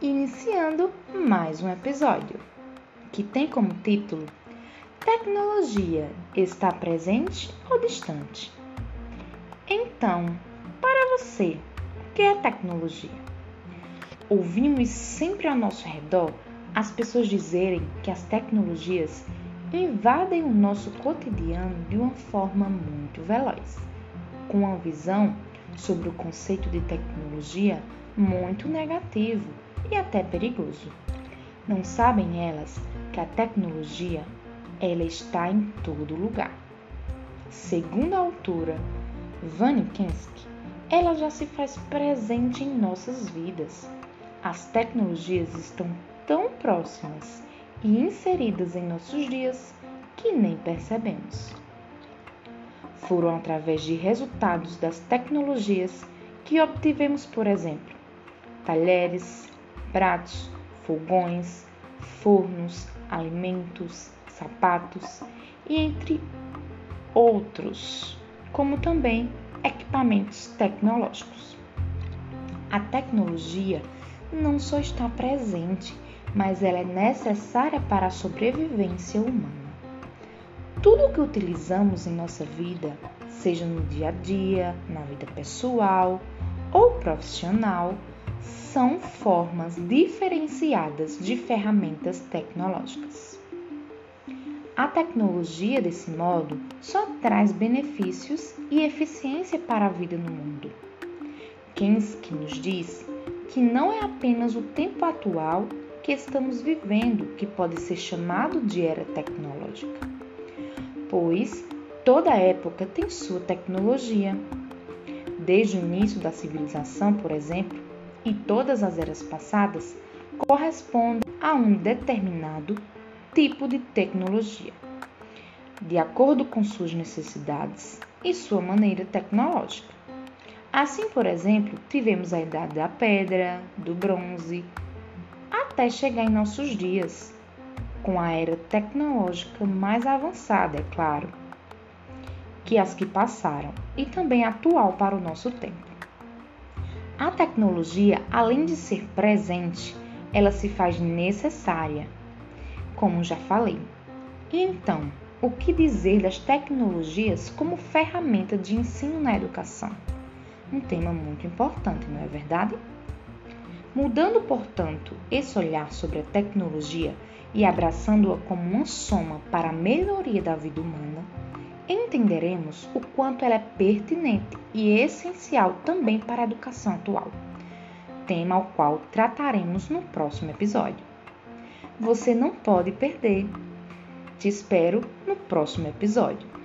iniciando mais um episódio que tem como título Tecnologia está presente ou distante? Então, para você, o que é tecnologia? Ouvimos sempre ao nosso redor as pessoas dizerem que as tecnologias invadem o nosso cotidiano de uma forma muito veloz, com uma visão sobre o conceito de tecnologia muito negativo e até perigoso. Não sabem elas que a tecnologia ela está em todo lugar. Segundo a autora Vani Kensky, ela já se faz presente em nossas vidas. As tecnologias estão tão próximas e inseridas em nossos dias que nem percebemos. Foram através de resultados das tecnologias que obtivemos, por exemplo, talheres, pratos, fogões, fornos, alimentos, sapatos e entre outros, como também equipamentos tecnológicos. A tecnologia não só está presente, mas ela é necessária para a sobrevivência humana. Tudo o que utilizamos em nossa vida, seja no dia a dia, na vida pessoal ou profissional, são formas diferenciadas de ferramentas tecnológicas. A tecnologia, desse modo, só traz benefícios e eficiência para a vida no mundo. Kensky nos diz que não é apenas o tempo atual que estamos vivendo que pode ser chamado de era tecnológica, pois toda época tem sua tecnologia. Desde o início da civilização, por exemplo, e todas as eras passadas correspondem a um determinado tipo de tecnologia, de acordo com suas necessidades e sua maneira tecnológica. Assim, por exemplo, tivemos a idade da pedra, do bronze, até chegar em nossos dias, com a era tecnológica mais avançada, é claro, que as que passaram, e também atual para o nosso tempo. A tecnologia, além de ser presente, ela se faz necessária, como já falei. Então, o que dizer das tecnologias como ferramenta de ensino na educação? Um tema muito importante, não é verdade? Mudando, portanto, esse olhar sobre a tecnologia e abraçando-a como uma soma para a melhoria da vida humana, entenderemos o quanto ela é pertinente e essencial também para a educação atual, tema ao qual trataremos no próximo episódio. Você não pode perder. Te espero no próximo episódio.